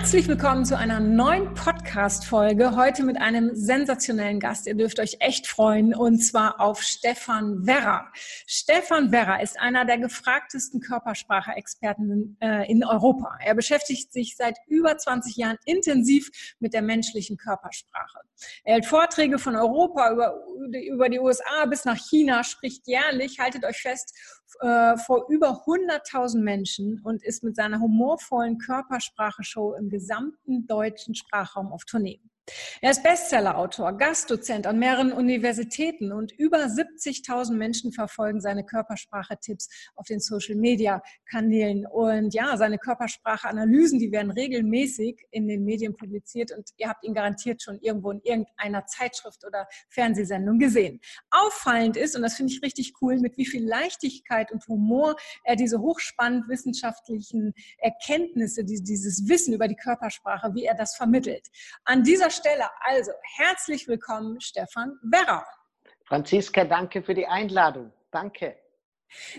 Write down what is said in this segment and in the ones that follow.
Herzlich willkommen zu einer neuen Podcast-Folge. Heute mit einem sensationellen Gast. Ihr dürft euch echt freuen und zwar auf Stefan Werra. Stefan Werra ist einer der gefragtesten Körpersprache-Experten äh, in Europa. Er beschäftigt sich seit über 20 Jahren intensiv mit der menschlichen Körpersprache. Er hält Vorträge von Europa über, über die USA bis nach China, spricht jährlich, haltet euch fest, äh, vor über 100.000 Menschen und ist mit seiner humorvollen Körpersprache-Show im gesamten deutschen Sprachraum auf Tournee. Er ist Bestsellerautor, Gastdozent an mehreren Universitäten und über 70.000 Menschen verfolgen seine Körpersprache-Tipps auf den Social-Media-Kanälen. Und ja, seine Körpersprache-Analysen, die werden regelmäßig in den Medien publiziert und ihr habt ihn garantiert schon irgendwo in irgendeiner Zeitschrift oder Fernsehsendung gesehen. Auffallend ist, und das finde ich richtig cool, mit wie viel Leichtigkeit und Humor er diese hochspannend wissenschaftlichen Erkenntnisse, dieses Wissen über die Körpersprache, wie er das vermittelt. An dieser Stelle also herzlich willkommen, Stefan Werra. Franziska, danke für die Einladung. Danke.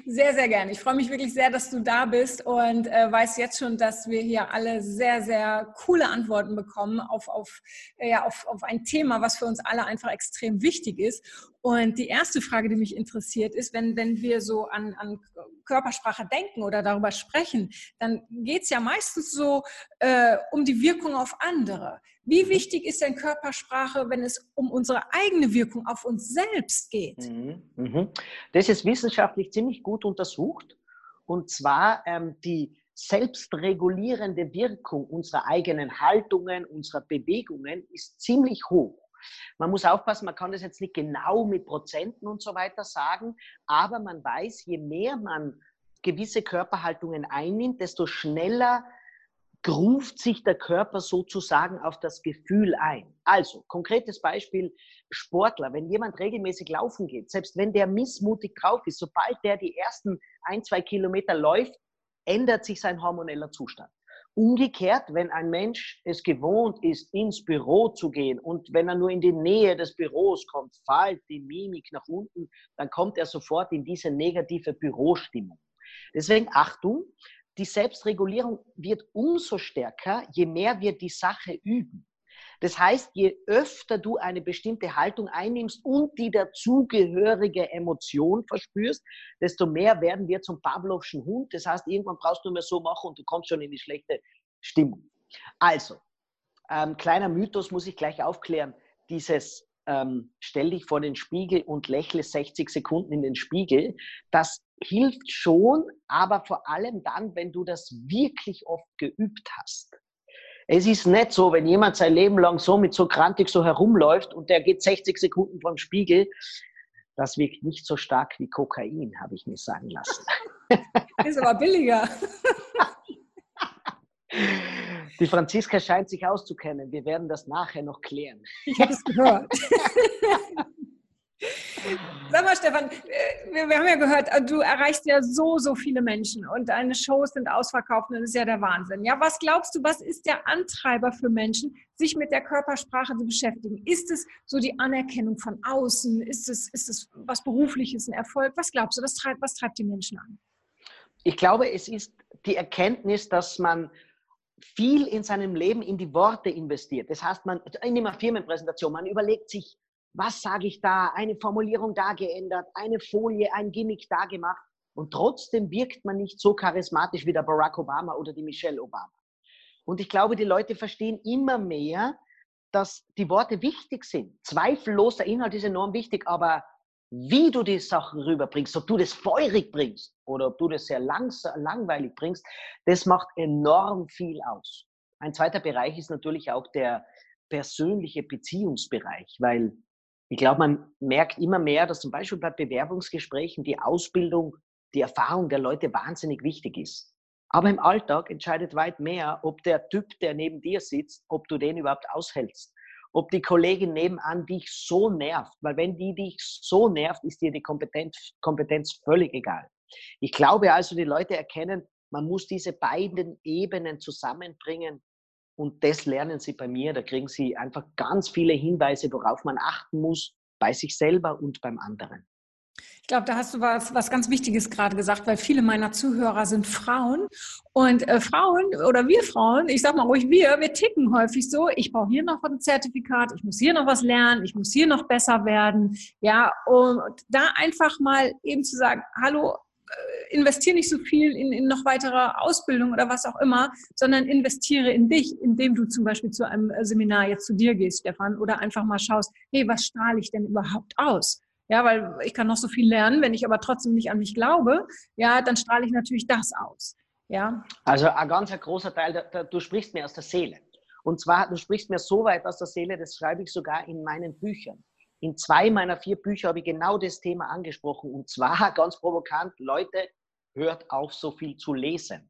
Sehr, sehr gerne. Ich freue mich wirklich sehr, dass du da bist und äh, weiß jetzt schon, dass wir hier alle sehr, sehr coole Antworten bekommen auf, auf, äh, ja, auf, auf ein Thema, was für uns alle einfach extrem wichtig ist. Und die erste Frage, die mich interessiert, ist, wenn, wenn wir so an, an Körpersprache denken oder darüber sprechen, dann geht es ja meistens so äh, um die Wirkung auf andere. Wie wichtig ist denn Körpersprache, wenn es um unsere eigene Wirkung auf uns selbst geht? Mhm, mhm. Das ist wissenschaftlich ziemlich gut untersucht. Und zwar ähm, die selbstregulierende Wirkung unserer eigenen Haltungen, unserer Bewegungen ist ziemlich hoch. Man muss aufpassen, man kann das jetzt nicht genau mit Prozenten und so weiter sagen, aber man weiß, je mehr man gewisse Körperhaltungen einnimmt, desto schneller gruft sich der Körper sozusagen auf das Gefühl ein. Also, konkretes Beispiel, Sportler, wenn jemand regelmäßig laufen geht, selbst wenn der missmutig drauf ist, sobald der die ersten ein, zwei Kilometer läuft, ändert sich sein hormoneller Zustand. Umgekehrt, wenn ein Mensch es gewohnt ist, ins Büro zu gehen und wenn er nur in die Nähe des Büros kommt, fällt die Mimik nach unten, dann kommt er sofort in diese negative Bürostimmung. Deswegen Achtung, die Selbstregulierung wird umso stärker, je mehr wir die Sache üben. Das heißt, je öfter du eine bestimmte Haltung einnimmst und die dazugehörige Emotion verspürst, desto mehr werden wir zum Pavlovschen Hund. Das heißt, irgendwann brauchst du mehr so machen und du kommst schon in die schlechte Stimmung. Also, ähm, kleiner Mythos muss ich gleich aufklären. Dieses ähm, stell dich vor den Spiegel und lächle 60 Sekunden in den Spiegel, das hilft schon, aber vor allem dann, wenn du das wirklich oft geübt hast. Es ist nicht so, wenn jemand sein Leben lang so mit so krantig so herumläuft und der geht 60 Sekunden vom Spiegel, das wirkt nicht so stark wie Kokain, habe ich mir sagen lassen. Ist aber billiger. Die Franziska scheint sich auszukennen. Wir werden das nachher noch klären. Ich habe es gehört. Sag mal, Stefan, äh, wir, wir, haben ja gehört, äh, du erreichst ja so, so viele Menschen und deine Shows sind ausverkauft und das ist ja der Wahnsinn. Ja, was glaubst du, was ist der Antreiber für Menschen, sich mit der Körpersprache zu beschäftigen? Ist es so die Anerkennung von außen? Ist es, ist es was Berufliches, ein Erfolg? Was glaubst du, was treibt, was treibt die Menschen an? Ich glaube, es ist die Erkenntnis, dass man viel in seinem Leben in die Worte investiert. Das heißt, man, in einer Firmenpräsentation, man überlegt sich, was sage ich da, eine Formulierung da geändert, eine Folie, ein Gimmick da gemacht. Und trotzdem wirkt man nicht so charismatisch wie der Barack Obama oder die Michelle Obama. Und ich glaube, die Leute verstehen immer mehr, dass die Worte wichtig sind. Zweifellos, der Inhalt ist enorm wichtig, aber wie du die Sachen rüberbringst, ob du das feurig bringst oder ob du das sehr langweilig bringst, das macht enorm viel aus. Ein zweiter Bereich ist natürlich auch der persönliche Beziehungsbereich, weil ich glaube, man merkt immer mehr, dass zum Beispiel bei Bewerbungsgesprächen die Ausbildung, die Erfahrung der Leute wahnsinnig wichtig ist. Aber im Alltag entscheidet weit mehr, ob der Typ, der neben dir sitzt, ob du den überhaupt aushältst. Ob die Kollegin nebenan dich so nervt. Weil wenn die dich so nervt, ist dir die Kompetenz, Kompetenz völlig egal. Ich glaube also, die Leute erkennen, Man muss diese beiden Ebenen zusammenbringen und das lernen Sie bei mir. Da kriegen Sie einfach ganz viele Hinweise, worauf man achten muss, bei sich selber und beim anderen. Ich glaube, da hast du was, was ganz Wichtiges gerade gesagt, weil viele meiner Zuhörer sind Frauen. Und äh, Frauen oder wir Frauen, ich sag mal ruhig wir, wir ticken häufig so, ich brauche hier noch ein Zertifikat, ich muss hier noch was lernen, ich muss hier noch besser werden. Ja, und da einfach mal eben zu sagen, hallo, investiere nicht so viel in, in noch weitere Ausbildung oder was auch immer, sondern investiere in dich, indem du zum Beispiel zu einem äh, Seminar jetzt zu dir gehst, Stefan, oder einfach mal schaust, hey, was strahle ich denn überhaupt aus? Ja, weil ich kann noch so viel lernen, wenn ich aber trotzdem nicht an mich glaube, ja, dann strahle ich natürlich das aus. Ja. Also ein ganz großer Teil, da, da, du sprichst mir aus der Seele. Und zwar, du sprichst mir so weit aus der Seele, das schreibe ich sogar in meinen Büchern. In zwei meiner vier Bücher habe ich genau das Thema angesprochen. Und zwar ganz provokant, Leute, hört auf, so viel zu lesen.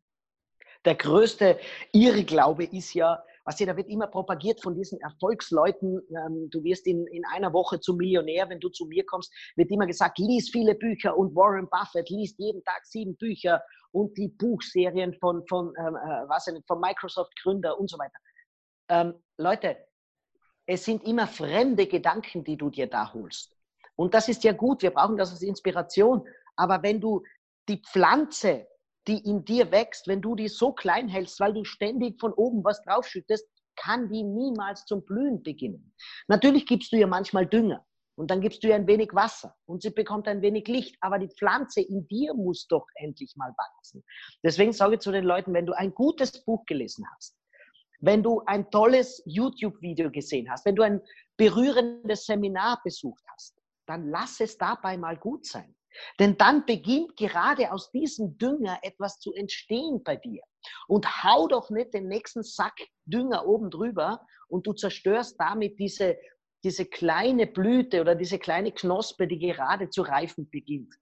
Der größte Irrglaube ist ja, was hier, da wird immer propagiert von diesen Erfolgsleuten, ähm, du wirst in, in einer Woche zum Millionär, wenn du zu mir kommst, wird immer gesagt, lies viele Bücher und Warren Buffett liest jeden Tag sieben Bücher und die Buchserien von, von, ähm, äh, was nicht, von Microsoft Gründer und so weiter. Ähm, Leute, es sind immer fremde Gedanken, die du dir da holst. Und das ist ja gut, wir brauchen das als Inspiration. Aber wenn du die Pflanze die in dir wächst, wenn du die so klein hältst, weil du ständig von oben was draufschüttest, kann die niemals zum Blühen beginnen. Natürlich gibst du ihr manchmal Dünger und dann gibst du ihr ein wenig Wasser und sie bekommt ein wenig Licht, aber die Pflanze in dir muss doch endlich mal wachsen. Deswegen sage ich zu den Leuten, wenn du ein gutes Buch gelesen hast, wenn du ein tolles YouTube-Video gesehen hast, wenn du ein berührendes Seminar besucht hast, dann lass es dabei mal gut sein. Denn dann beginnt gerade aus diesem Dünger etwas zu entstehen bei dir. Und hau doch nicht den nächsten Sack Dünger oben drüber und du zerstörst damit diese, diese kleine Blüte oder diese kleine Knospe, die gerade zu reifen beginnt.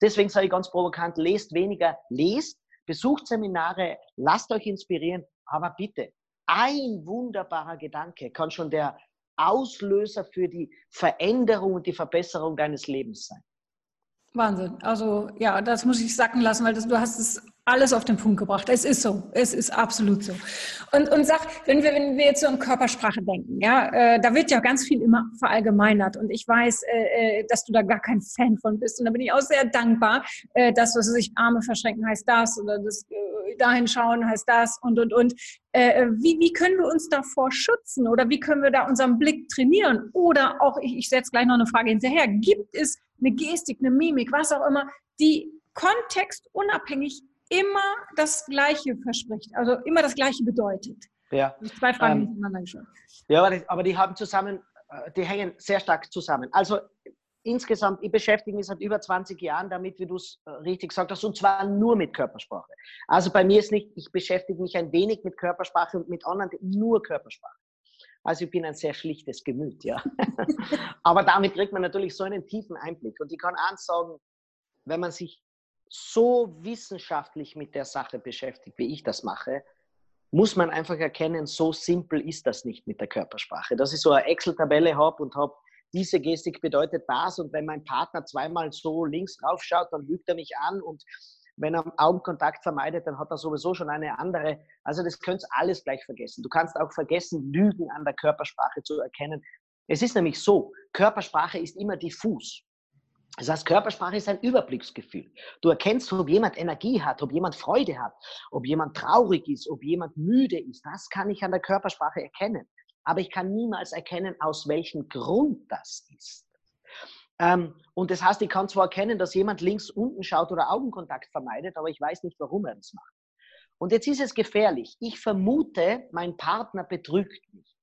Deswegen sage ich ganz provokant, lest weniger, lest, besucht Seminare, lasst euch inspirieren, aber bitte, ein wunderbarer Gedanke kann schon der Auslöser für die Veränderung und die Verbesserung deines Lebens sein. Wahnsinn. Also ja, das muss ich sacken lassen, weil das, du hast es alles auf den Punkt gebracht. Es ist so. Es ist absolut so. Und, und sag, wenn wir, wenn wir jetzt so an Körpersprache denken, ja, äh, da wird ja ganz viel immer verallgemeinert. Und ich weiß, äh, äh, dass du da gar kein Fan von bist. Und da bin ich auch sehr dankbar, äh, dass, was sich Arme verschränken heißt das oder das äh, dahin schauen heißt das und, und, und. Äh, wie, wie können wir uns davor schützen oder wie können wir da unseren Blick trainieren? Oder auch, ich, ich setze gleich noch eine Frage hinterher, gibt es eine Gestik, eine Mimik, was auch immer, die kontextunabhängig immer das Gleiche verspricht, also immer das Gleiche bedeutet. Ja. Zwei Fragen ähm, miteinander geschaut. Ja, aber die, aber die haben zusammen, äh, die hängen sehr stark zusammen. Also insgesamt, ich beschäftige mich seit über 20 Jahren damit, wie du es äh, richtig gesagt hast, und zwar nur mit Körpersprache. Also bei mir ist nicht, ich beschäftige mich ein wenig mit Körpersprache und mit anderen nur Körpersprache. Also ich bin ein sehr schlichtes Gemüt, ja. Aber damit kriegt man natürlich so einen tiefen Einblick. Und ich kann eins sagen, wenn man sich so wissenschaftlich mit der Sache beschäftigt, wie ich das mache, muss man einfach erkennen, so simpel ist das nicht mit der Körpersprache. Dass ich so eine Excel-Tabelle habe und habe, diese Gestik bedeutet das und wenn mein Partner zweimal so links drauf schaut, dann lügt er mich an und wenn er Augenkontakt vermeidet, dann hat er sowieso schon eine andere. Also das könnt ihr alles gleich vergessen. Du kannst auch vergessen, Lügen an der Körpersprache zu erkennen. Es ist nämlich so, Körpersprache ist immer diffus. Das heißt, Körpersprache ist ein Überblicksgefühl. Du erkennst, ob jemand Energie hat, ob jemand Freude hat, ob jemand traurig ist, ob jemand müde ist. Das kann ich an der Körpersprache erkennen. Aber ich kann niemals erkennen, aus welchem Grund das ist. Ähm, und das heißt, ich kann zwar erkennen, dass jemand links unten schaut oder Augenkontakt vermeidet, aber ich weiß nicht, warum er das macht. Und jetzt ist es gefährlich. Ich vermute, mein Partner betrügt mich.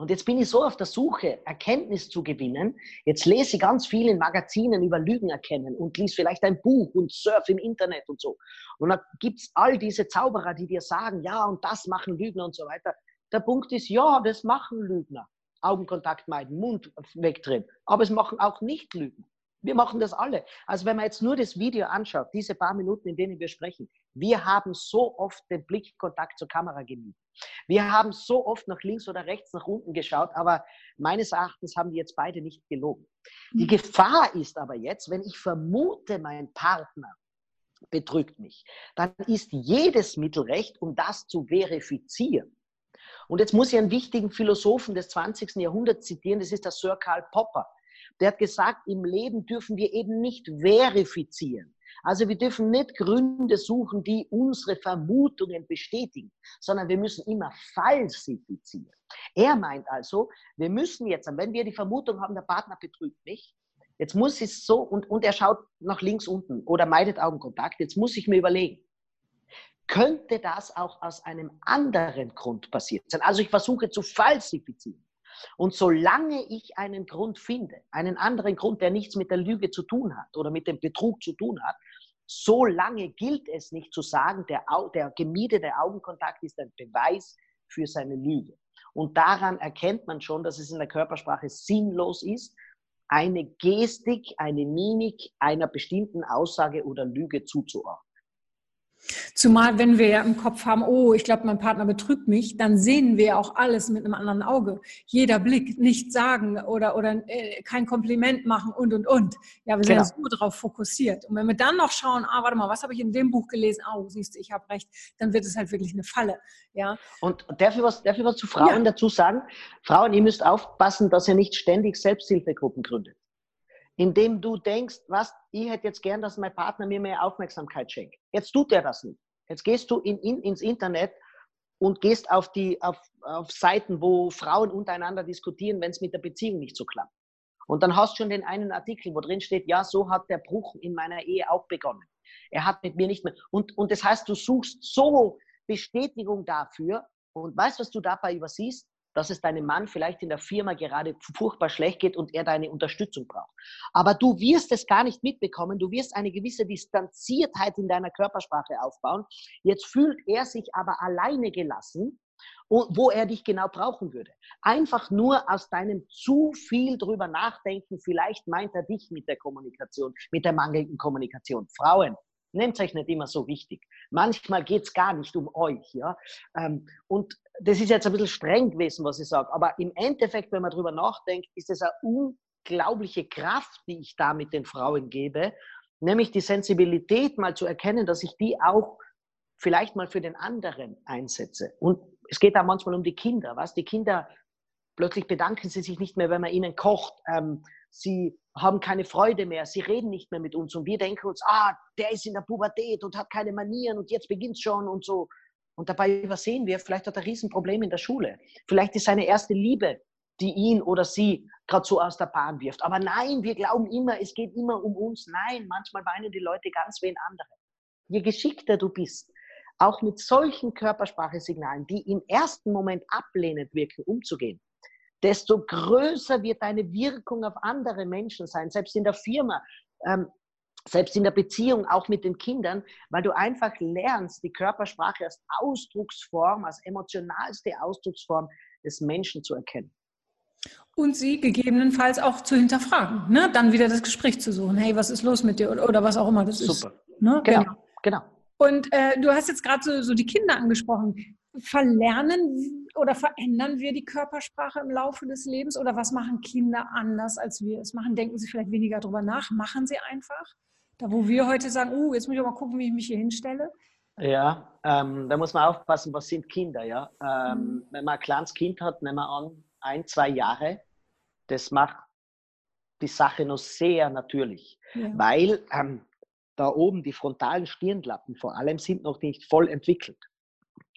Und jetzt bin ich so auf der Suche, Erkenntnis zu gewinnen. Jetzt lese ich ganz viel in Magazinen über Lügen erkennen und lese vielleicht ein Buch und surf im Internet und so. Und dann gibt es all diese Zauberer, die dir sagen, ja, und das machen Lügner und so weiter. Der Punkt ist, ja, das machen Lügner. Augenkontakt meiden, Mund wegdrehen. Aber es machen auch nicht Lügen. Wir machen das alle. Also wenn man jetzt nur das Video anschaut, diese paar Minuten, in denen wir sprechen, wir haben so oft den Blickkontakt zur Kamera gemieden. Wir haben so oft nach links oder rechts, nach unten geschaut, aber meines Erachtens haben die jetzt beide nicht gelogen. Die mhm. Gefahr ist aber jetzt, wenn ich vermute, mein Partner betrügt mich, dann ist jedes Mittel recht, um das zu verifizieren. Und jetzt muss ich einen wichtigen Philosophen des 20. Jahrhunderts zitieren, das ist der Sir Karl Popper. Der hat gesagt, im Leben dürfen wir eben nicht verifizieren. Also wir dürfen nicht Gründe suchen, die unsere Vermutungen bestätigen, sondern wir müssen immer falsifizieren. Er meint also, wir müssen jetzt, wenn wir die Vermutung haben, der Partner betrügt mich, jetzt muss es so, und, und er schaut nach links unten oder meidet Augenkontakt, jetzt muss ich mir überlegen, könnte das auch aus einem anderen Grund passiert sein? Also ich versuche zu falsifizieren. Und solange ich einen Grund finde, einen anderen Grund, der nichts mit der Lüge zu tun hat oder mit dem Betrug zu tun hat, solange gilt es nicht zu sagen, der, der gemiedete Augenkontakt ist ein Beweis für seine Lüge. Und daran erkennt man schon, dass es in der Körpersprache sinnlos ist, eine Gestik, eine Mimik einer bestimmten Aussage oder Lüge zuzuordnen. Zumal, wenn wir ja im Kopf haben, oh, ich glaube, mein Partner betrügt mich, dann sehen wir auch alles mit einem anderen Auge. Jeder Blick, nicht sagen oder, oder äh, kein Kompliment machen und, und, und. Ja, wir sind genau. so darauf fokussiert. Und wenn wir dann noch schauen, ah, warte mal, was habe ich in dem Buch gelesen? Oh, siehst du, ich habe recht, dann wird es halt wirklich eine Falle. Ja. Und darf ich was, darf ich was zu Frauen ja. dazu sagen? Frauen, ihr müsst aufpassen, dass ihr nicht ständig Selbsthilfegruppen gründet indem du denkst, was, ich hätte jetzt gern, dass mein Partner mir mehr Aufmerksamkeit schenkt. Jetzt tut er das nicht. Jetzt gehst du in, in, ins Internet und gehst auf, die, auf, auf Seiten, wo Frauen untereinander diskutieren, wenn es mit der Beziehung nicht so klappt. Und dann hast du schon den einen Artikel, wo drin steht, ja, so hat der Bruch in meiner Ehe auch begonnen. Er hat mit mir nicht mehr. Und, und das heißt, du suchst so Bestätigung dafür und weißt, was du dabei übersiehst? Dass es deinem Mann vielleicht in der Firma gerade furchtbar schlecht geht und er deine Unterstützung braucht. Aber du wirst es gar nicht mitbekommen. Du wirst eine gewisse Distanziertheit in deiner Körpersprache aufbauen. Jetzt fühlt er sich aber alleine gelassen, wo er dich genau brauchen würde. Einfach nur aus deinem zu viel drüber nachdenken. Vielleicht meint er dich mit der Kommunikation, mit der mangelnden Kommunikation. Frauen, Nehmt euch nicht immer so wichtig. Manchmal geht es gar nicht um euch. Ja? Ähm, und das ist jetzt ein bisschen streng gewesen, was ich sage. Aber im Endeffekt, wenn man darüber nachdenkt, ist es eine unglaubliche Kraft, die ich da mit den Frauen gebe. Nämlich die Sensibilität mal zu erkennen, dass ich die auch vielleicht mal für den anderen einsetze. Und es geht da manchmal um die Kinder. Was? Die Kinder, plötzlich bedanken sie sich nicht mehr, wenn man ihnen kocht. Ähm, sie haben keine Freude mehr, sie reden nicht mehr mit uns und wir denken uns, ah, der ist in der Pubertät und hat keine Manieren und jetzt beginnt schon und so. Und dabei übersehen wir, vielleicht hat er ein Riesenproblem in der Schule. Vielleicht ist seine erste Liebe, die ihn oder sie gerade so aus der Bahn wirft. Aber nein, wir glauben immer, es geht immer um uns. Nein, manchmal weinen die Leute ganz wie ein anderer. Je geschickter du bist, auch mit solchen Körpersprachesignalen, die im ersten Moment ablehnend wirken, umzugehen, desto größer wird deine Wirkung auf andere Menschen sein, selbst in der Firma, ähm, selbst in der Beziehung, auch mit den Kindern, weil du einfach lernst, die Körpersprache als Ausdrucksform, als emotionalste Ausdrucksform des Menschen zu erkennen. Und sie gegebenenfalls auch zu hinterfragen, ne? dann wieder das Gespräch zu suchen. Hey, was ist los mit dir? Oder, oder was auch immer das Super. ist. Super. Ne? Genau, genau. genau. Und äh, du hast jetzt gerade so, so die Kinder angesprochen verlernen oder verändern wir die Körpersprache im Laufe des Lebens oder was machen Kinder anders, als wir es machen? Denken sie vielleicht weniger darüber nach? Machen sie einfach? Da, wo wir heute sagen, uh, jetzt muss ich mal gucken, wie ich mich hier hinstelle. Ja, ähm, da muss man aufpassen, was sind Kinder, ja. Ähm, mhm. Wenn man ein kleines Kind hat, nehmen wir an, ein, zwei Jahre, das macht die Sache noch sehr natürlich, ja. weil ähm, da oben die frontalen Stirnlappen vor allem sind noch nicht voll entwickelt.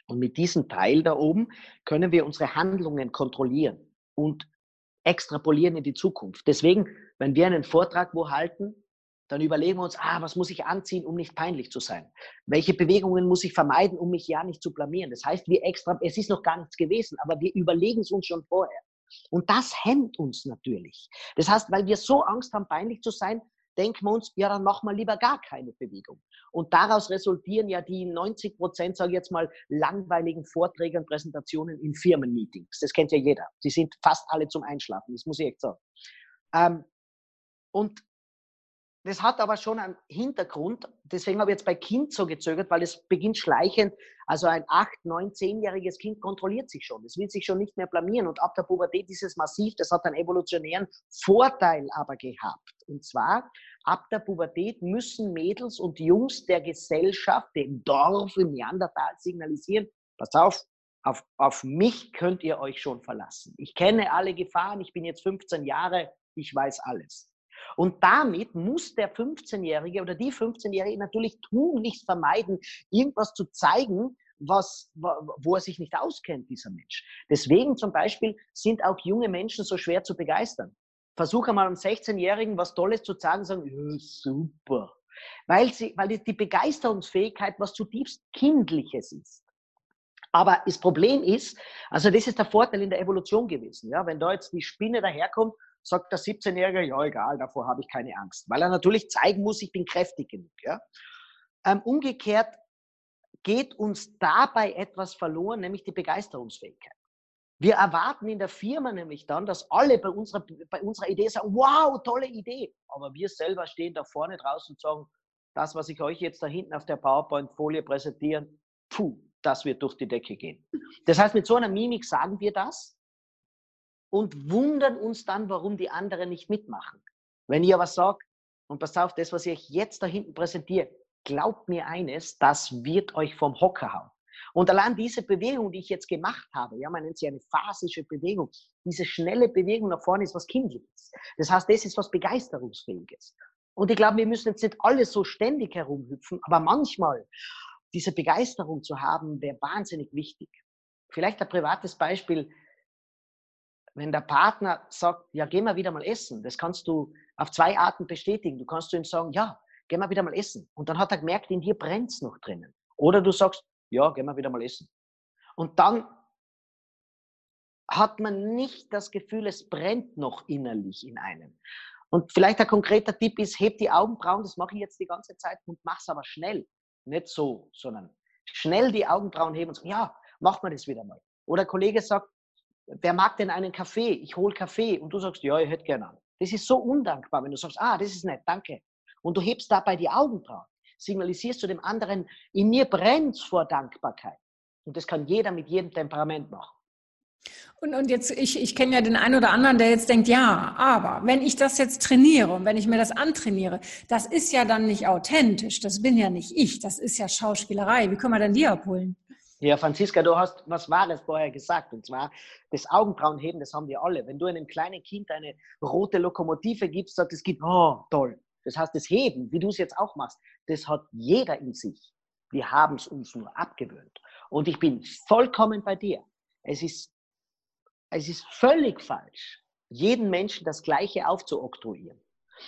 Und mit diesem Teil da oben können wir unsere Handlungen kontrollieren und extrapolieren in die Zukunft. Deswegen, wenn wir einen Vortrag wo halten, dann überlegen wir uns, ah, was muss ich anziehen, um nicht peinlich zu sein? Welche Bewegungen muss ich vermeiden, um mich ja nicht zu blamieren? Das heißt, wir extra, es ist noch gar nichts gewesen, aber wir überlegen es uns schon vorher. Und das hemmt uns natürlich. Das heißt, weil wir so Angst haben, peinlich zu sein, denken wir uns, ja, dann machen wir lieber gar keine Bewegung. Und daraus resultieren ja die 90 Prozent, sage ich jetzt mal, langweiligen Vorträge und Präsentationen in Firmenmeetings. Das kennt ja jeder. Die sind fast alle zum Einschlafen, das muss ich echt sagen. Ähm, und das hat aber schon einen Hintergrund. Deswegen habe ich jetzt bei Kind so gezögert, weil es beginnt schleichend. Also ein 8, 9, 10-jähriges Kind kontrolliert sich schon. Es will sich schon nicht mehr blamieren. Und ab der Pubertät ist es massiv. Das hat einen evolutionären Vorteil aber gehabt. Und zwar, ab der Pubertät müssen Mädels und Jungs der Gesellschaft, dem Dorf im Neandertal signalisieren, pass auf, auf, auf mich könnt ihr euch schon verlassen. Ich kenne alle Gefahren. Ich bin jetzt 15 Jahre. Ich weiß alles. Und damit muss der 15-Jährige oder die 15-Jährige natürlich tunlichst vermeiden, irgendwas zu zeigen, was, wo er sich nicht auskennt, dieser Mensch. Deswegen zum Beispiel sind auch junge Menschen so schwer zu begeistern. Versuche mal einem 16-Jährigen was Tolles zu sagen, sagen, ja, super. Weil, sie, weil die Begeisterungsfähigkeit was zutiefst Kindliches ist. Aber das Problem ist, also das ist der Vorteil in der Evolution gewesen. Ja, wenn da jetzt die Spinne daherkommt sagt der 17-Jährige, ja egal, davor habe ich keine Angst. Weil er natürlich zeigen muss, ich bin kräftig genug. Ja? Ähm, umgekehrt geht uns dabei etwas verloren, nämlich die Begeisterungsfähigkeit. Wir erwarten in der Firma nämlich dann, dass alle bei unserer, bei unserer Idee sagen, wow, tolle Idee. Aber wir selber stehen da vorne draußen und sagen, das, was ich euch jetzt da hinten auf der PowerPoint-Folie präsentieren, puh, das wird durch die Decke gehen. Das heißt, mit so einer Mimik sagen wir das, und wundern uns dann, warum die anderen nicht mitmachen. Wenn ihr aber sagt, und passt auf, das, was ich euch jetzt da hinten präsentiere, glaubt mir eines, das wird euch vom Hocker hauen. Und allein diese Bewegung, die ich jetzt gemacht habe, ja, man nennt sie eine phasische Bewegung, diese schnelle Bewegung nach vorne ist was Kindliches. Das heißt, das ist was Begeisterungsfähiges. Und ich glaube, wir müssen jetzt nicht alle so ständig herumhüpfen, aber manchmal diese Begeisterung zu haben, wäre wahnsinnig wichtig. Vielleicht ein privates Beispiel wenn der Partner sagt, ja, geh mal wieder mal essen, das kannst du auf zwei Arten bestätigen. Du kannst ihm sagen, ja, geh mal wieder mal essen. Und dann hat er gemerkt, in dir brennt es noch drinnen. Oder du sagst, ja, geh mal wieder mal essen. Und dann hat man nicht das Gefühl, es brennt noch innerlich in einem. Und vielleicht ein konkreter Tipp ist, heb die Augenbrauen, das mache ich jetzt die ganze Zeit und mach's aber schnell. Nicht so, sondern schnell die Augenbrauen heben und sagen, ja, mach mal das wieder mal. Oder Kollege sagt, wer mag denn einen Kaffee? Ich hole Kaffee. Und du sagst, ja, ich hätte gerne einen. Das ist so undankbar, wenn du sagst, ah, das ist nett, danke. Und du hebst dabei die Augenbrauen, signalisierst du dem anderen, in mir brennt vor Dankbarkeit. Und das kann jeder mit jedem Temperament machen. Und, und jetzt, ich, ich kenne ja den einen oder anderen, der jetzt denkt, ja, aber wenn ich das jetzt trainiere und wenn ich mir das antrainiere, das ist ja dann nicht authentisch, das bin ja nicht ich, das ist ja Schauspielerei. Wie können wir denn die abholen? Ja, Franziska, du hast was Wahres vorher gesagt. Und zwar, das Augenbrauenheben, das haben wir alle. Wenn du einem kleinen Kind eine rote Lokomotive gibst, sagt es gibt, oh, toll. Das heißt, das Heben, wie du es jetzt auch machst, das hat jeder in sich. Wir haben es uns nur abgewöhnt. Und ich bin vollkommen bei dir. Es ist, es ist völlig falsch, jeden Menschen das Gleiche aufzuoktroyieren.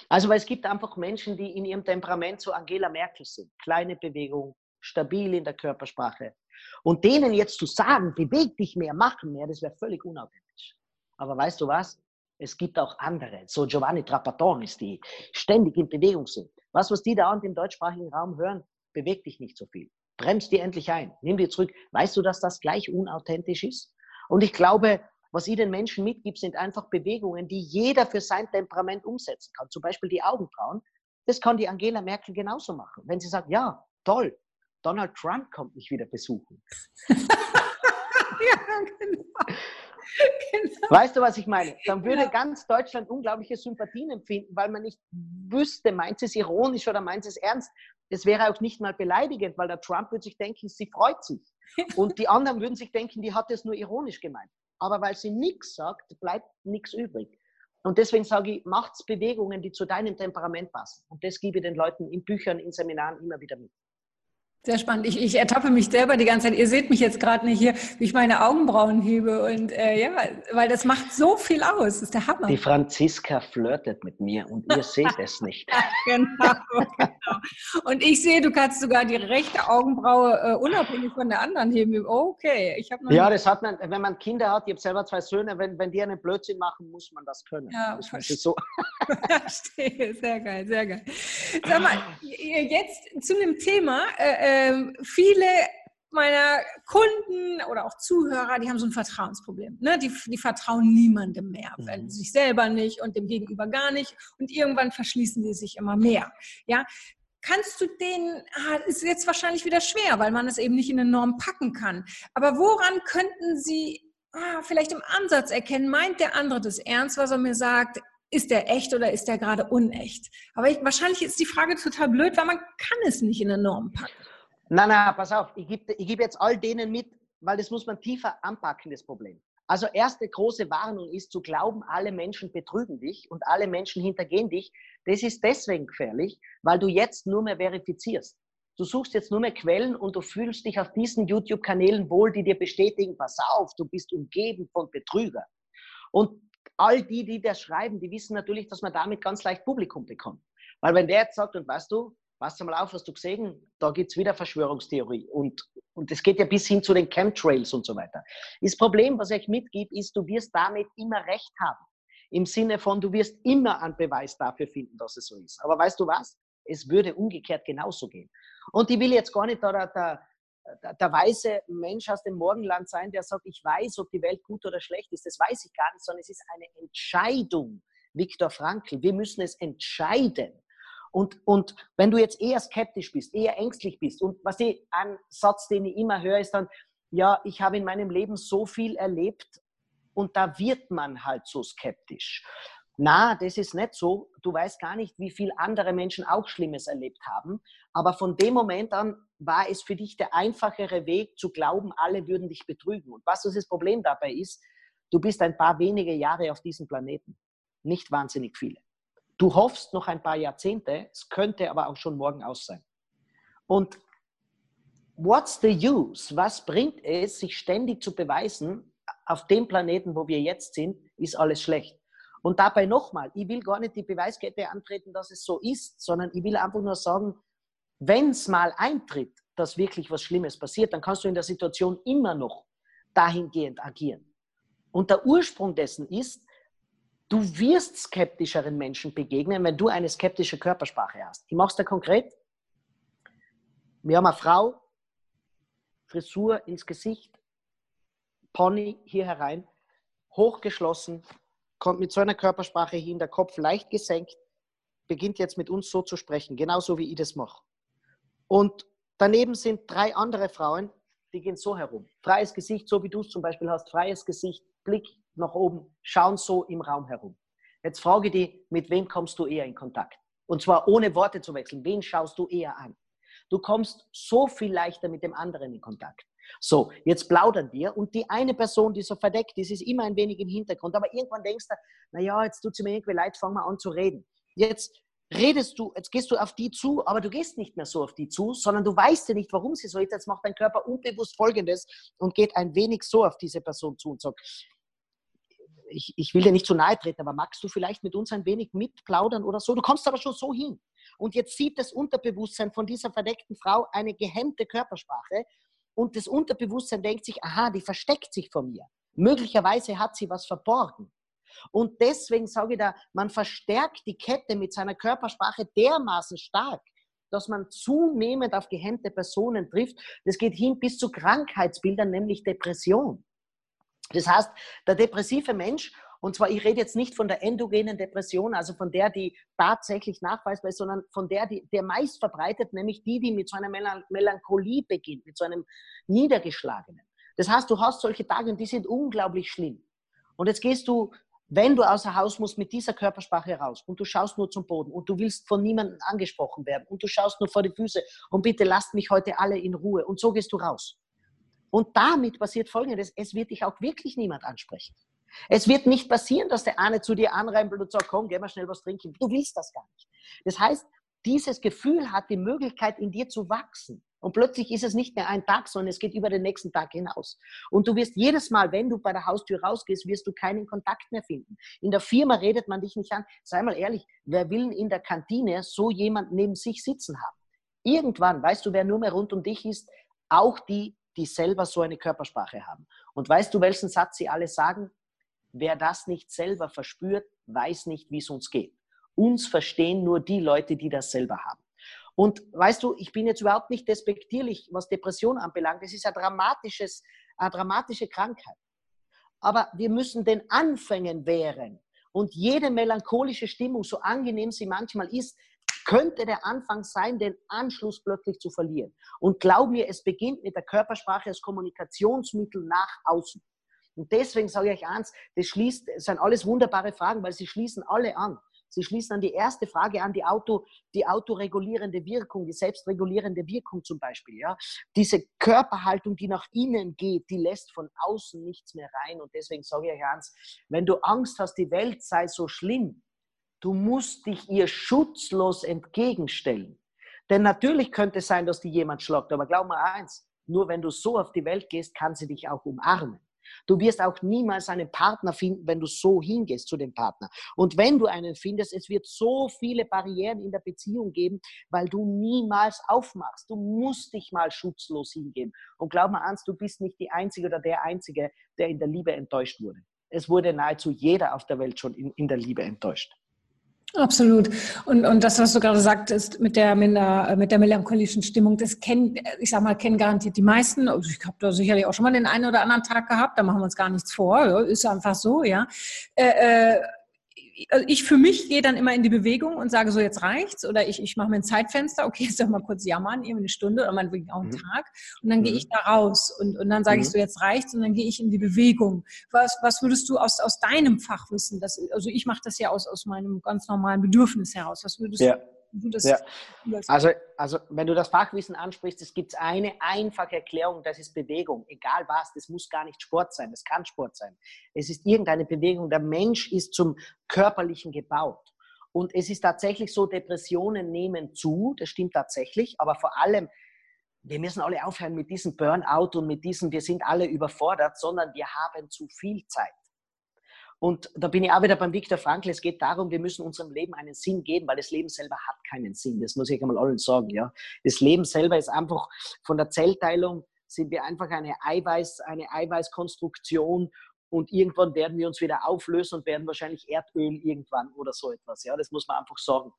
Also, weil es gibt einfach Menschen, die in ihrem Temperament so Angela Merkel sind. Kleine Bewegung, stabil in der Körpersprache, und denen jetzt zu sagen, beweg dich mehr, mach mehr, das wäre völlig unauthentisch. Aber weißt du was? Es gibt auch andere. So Giovanni Trapattoni, die ständig in Bewegung sind. Was, was die da und im deutschsprachigen Raum hören, beweg dich nicht so viel. Bremst dir endlich ein. Nimm dir zurück. Weißt du, dass das gleich unauthentisch ist? Und ich glaube, was ich den Menschen mitgibt, sind einfach Bewegungen, die jeder für sein Temperament umsetzen kann. Zum Beispiel die Augenbrauen. Das kann die Angela Merkel genauso machen. Wenn sie sagt, ja, toll, Donald Trump kommt mich wieder besuchen. ja, genau. Genau. Weißt du, was ich meine? Dann würde ja. ganz Deutschland unglaubliche Sympathien empfinden, weil man nicht wüsste, meint sie es ironisch oder meint sie es ernst. Es wäre auch nicht mal beleidigend, weil der Trump würde sich denken, sie freut sich. Und die anderen würden sich denken, die hat es nur ironisch gemeint. Aber weil sie nichts sagt, bleibt nichts übrig. Und deswegen sage ich, macht's Bewegungen, die zu deinem Temperament passen. Und das gebe ich den Leuten in Büchern, in Seminaren immer wieder mit. Sehr spannend. Ich, ich ertappe mich selber die ganze Zeit. Ihr seht mich jetzt gerade nicht hier, wie ich meine Augenbrauen hebe. Und äh, ja, weil das macht so viel aus. Das ist der Hammer. Die Franziska flirtet mit mir und ihr seht es nicht. genau, genau. Und ich sehe, du kannst sogar die rechte Augenbraue äh, unabhängig von der anderen heben. Okay, ich habe Ja, das hat man, wenn man Kinder hat, ich habe selber zwei Söhne, wenn, wenn die einen Blödsinn machen, muss man das können. Ja, das verstehe. So. verstehe. Sehr geil, sehr geil. Sag mal, jetzt zu einem Thema, äh, ähm, viele meiner Kunden oder auch Zuhörer, die haben so ein Vertrauensproblem. Ne? Die, die vertrauen niemandem mehr, mhm. sich selber nicht und dem Gegenüber gar nicht. Und irgendwann verschließen die sich immer mehr. Ja, kannst du den, ah, ist jetzt wahrscheinlich wieder schwer, weil man es eben nicht in eine Norm packen kann. Aber woran könnten Sie ah, vielleicht im Ansatz erkennen, meint der andere das ernst, was er mir sagt? Ist der echt oder ist der gerade unecht? Aber ich, wahrscheinlich ist die Frage total blöd, weil man kann es nicht in eine Norm packen. Nein, nein, pass auf. Ich gebe geb jetzt all denen mit, weil das muss man tiefer anpacken, das Problem. Also erste große Warnung ist zu glauben, alle Menschen betrügen dich und alle Menschen hintergehen dich. Das ist deswegen gefährlich, weil du jetzt nur mehr verifizierst. Du suchst jetzt nur mehr Quellen und du fühlst dich auf diesen YouTube-Kanälen wohl, die dir bestätigen, pass auf, du bist umgeben von Betrügern. Und all die, die das schreiben, die wissen natürlich, dass man damit ganz leicht Publikum bekommt. Weil wenn der jetzt sagt, und weißt du, pass mal auf, hast du gesehen, da gibt es wieder Verschwörungstheorie. Und, und es geht ja bis hin zu den Chemtrails und so weiter. Das Problem, was ich mitgebe, ist, du wirst damit immer recht haben. Im Sinne von, du wirst immer einen Beweis dafür finden, dass es so ist. Aber weißt du was? Es würde umgekehrt genauso gehen. Und ich will jetzt gar nicht da der, der, der weise Mensch aus dem Morgenland sein, der sagt, ich weiß, ob die Welt gut oder schlecht ist. Das weiß ich gar nicht, sondern es ist eine Entscheidung. Viktor Frankl, wir müssen es entscheiden. Und, und wenn du jetzt eher skeptisch bist, eher ängstlich bist, und was ich, ein Satz, den ich immer höre, ist dann, ja, ich habe in meinem Leben so viel erlebt und da wird man halt so skeptisch. Na, das ist nicht so. Du weißt gar nicht, wie viele andere Menschen auch Schlimmes erlebt haben. Aber von dem Moment an war es für dich der einfachere Weg zu glauben, alle würden dich betrügen. Und was das Problem dabei ist, du bist ein paar wenige Jahre auf diesem Planeten. Nicht wahnsinnig viele. Du hoffst noch ein paar Jahrzehnte, es könnte aber auch schon morgen aus sein. Und what's the use? Was bringt es, sich ständig zu beweisen, auf dem Planeten, wo wir jetzt sind, ist alles schlecht. Und dabei nochmal, ich will gar nicht die Beweiskette antreten, dass es so ist, sondern ich will einfach nur sagen, wenn es mal eintritt, dass wirklich was Schlimmes passiert, dann kannst du in der Situation immer noch dahingehend agieren. Und der Ursprung dessen ist, du wirst skeptischeren Menschen begegnen, wenn du eine skeptische Körpersprache hast. Ich mache es da konkret. Wir haben eine Frau, Frisur ins Gesicht, Pony hier herein, hochgeschlossen, kommt mit so einer Körpersprache hin, der Kopf leicht gesenkt, beginnt jetzt mit uns so zu sprechen, genauso wie ich das mache. Und daneben sind drei andere Frauen, die gehen so herum. Freies Gesicht, so wie du es zum Beispiel hast, freies Gesicht, Blick nach oben, schauen so im Raum herum. Jetzt frage die, mit wem kommst du eher in Kontakt? Und zwar ohne Worte zu wechseln. Wen schaust du eher an? Du kommst so viel leichter mit dem anderen in Kontakt. So, jetzt plaudern wir und die eine Person, die so verdeckt ist, ist immer ein wenig im Hintergrund. Aber irgendwann denkst du, naja, jetzt tut sie mir irgendwie leid, fang mal an zu reden. Jetzt redest du, jetzt gehst du auf die zu, aber du gehst nicht mehr so auf die zu, sondern du weißt ja nicht, warum sie so ist. Jetzt macht dein Körper unbewusst Folgendes und geht ein wenig so auf diese Person zu und sagt, ich, ich will dir nicht zu nahe treten, aber magst du vielleicht mit uns ein wenig mitplaudern oder so? Du kommst aber schon so hin. Und jetzt sieht das Unterbewusstsein von dieser verdeckten Frau eine gehemmte Körpersprache und das Unterbewusstsein denkt sich, aha, die versteckt sich vor mir. Möglicherweise hat sie was verborgen. Und deswegen sage ich da, man verstärkt die Kette mit seiner Körpersprache dermaßen stark, dass man zunehmend auf gehemmte Personen trifft. Das geht hin bis zu Krankheitsbildern, nämlich Depression. Das heißt, der depressive Mensch und zwar, ich rede jetzt nicht von der endogenen Depression, also von der, die tatsächlich nachweisbar ist, sondern von der, die, der meist verbreitet, nämlich die, die mit so einer Melancholie beginnt, mit so einem Niedergeschlagenen. Das heißt, du hast solche Tage und die sind unglaublich schlimm. Und jetzt gehst du, wenn du außer Haus musst, mit dieser Körpersprache raus und du schaust nur zum Boden und du willst von niemandem angesprochen werden und du schaust nur vor die Füße und bitte lasst mich heute alle in Ruhe und so gehst du raus. Und damit passiert Folgendes, es wird dich auch wirklich niemand ansprechen. Es wird nicht passieren, dass der eine zu dir anrempelt und sagt, komm, geh mal schnell was trinken. Du willst das gar nicht. Das heißt, dieses Gefühl hat die Möglichkeit, in dir zu wachsen. Und plötzlich ist es nicht mehr ein Tag, sondern es geht über den nächsten Tag hinaus. Und du wirst jedes Mal, wenn du bei der Haustür rausgehst, wirst du keinen Kontakt mehr finden. In der Firma redet man dich nicht an. Sei mal ehrlich, wer will in der Kantine so jemand neben sich sitzen haben? Irgendwann, weißt du, wer nur mehr rund um dich ist, auch die, die selber so eine Körpersprache haben. Und weißt du, welchen Satz sie alle sagen? Wer das nicht selber verspürt, weiß nicht, wie es uns geht. Uns verstehen nur die Leute, die das selber haben. Und weißt du, ich bin jetzt überhaupt nicht despektierlich, was Depression anbelangt. Es ist ein dramatisches, eine dramatische Krankheit. Aber wir müssen den Anfängen wehren. Und jede melancholische Stimmung, so angenehm sie manchmal ist, könnte der Anfang sein, den Anschluss plötzlich zu verlieren. Und glaub mir, es beginnt mit der Körpersprache als Kommunikationsmittel nach außen. Und deswegen sage ich euch eins, das schließt, das sind alles wunderbare Fragen, weil sie schließen alle an. Sie schließen an die erste Frage an, die, Auto, die autoregulierende Wirkung, die selbstregulierende Wirkung zum Beispiel. Ja? Diese Körperhaltung, die nach innen geht, die lässt von außen nichts mehr rein. Und deswegen sage ich euch eins, wenn du Angst hast, die Welt sei so schlimm, du musst dich ihr schutzlos entgegenstellen. Denn natürlich könnte es sein, dass die jemand schlagt, aber glaub mir eins, nur wenn du so auf die Welt gehst, kann sie dich auch umarmen. Du wirst auch niemals einen Partner finden, wenn du so hingehst zu dem Partner. Und wenn du einen findest, es wird so viele Barrieren in der Beziehung geben, weil du niemals aufmachst. Du musst dich mal schutzlos hingeben. Und glaub mal eins, du bist nicht die Einzige oder der Einzige, der in der Liebe enttäuscht wurde. Es wurde nahezu jeder auf der Welt schon in, in der Liebe enttäuscht. Absolut. Und, und das, was du gerade sagtest mit der, mit der, mit der melancholischen Stimmung, das kennen, ich sag mal, kennen garantiert die meisten. Also ich habe da sicherlich auch schon mal den einen oder anderen Tag gehabt, da machen wir uns gar nichts vor. Ist einfach so, ja. Äh, äh also ich für mich gehe dann immer in die Bewegung und sage so, jetzt reicht's. Oder ich, ich mache mir ein Zeitfenster, okay, jetzt sag mal kurz jammern, eben eine Stunde oder meinetwegen auch einen mhm. Tag. Und dann mhm. gehe ich da raus und, und dann sage mhm. ich so, jetzt reicht's und dann gehe ich in die Bewegung. Was, was würdest du aus, aus deinem Fachwissen, das, also ich mache das ja aus, aus meinem ganz normalen Bedürfnis heraus, was würdest ja. du ja. Also, also, wenn du das Fachwissen ansprichst, es gibt eine einfache Erklärung, das ist Bewegung. Egal was, das muss gar nicht Sport sein, das kann Sport sein. Es ist irgendeine Bewegung. Der Mensch ist zum Körperlichen gebaut. Und es ist tatsächlich so, Depressionen nehmen zu, das stimmt tatsächlich, aber vor allem, wir müssen alle aufhören mit diesem Burnout und mit diesem, wir sind alle überfordert, sondern wir haben zu viel Zeit. Und da bin ich auch wieder beim Viktor Frankl. Es geht darum, wir müssen unserem Leben einen Sinn geben, weil das Leben selber hat keinen Sinn. Das muss ich einmal allen sagen. Ja. Das Leben selber ist einfach von der Zellteilung sind wir einfach eine Eiweiß, eine Eiweißkonstruktion und irgendwann werden wir uns wieder auflösen und werden wahrscheinlich Erdöl irgendwann oder so etwas. Ja, das muss man einfach sagen.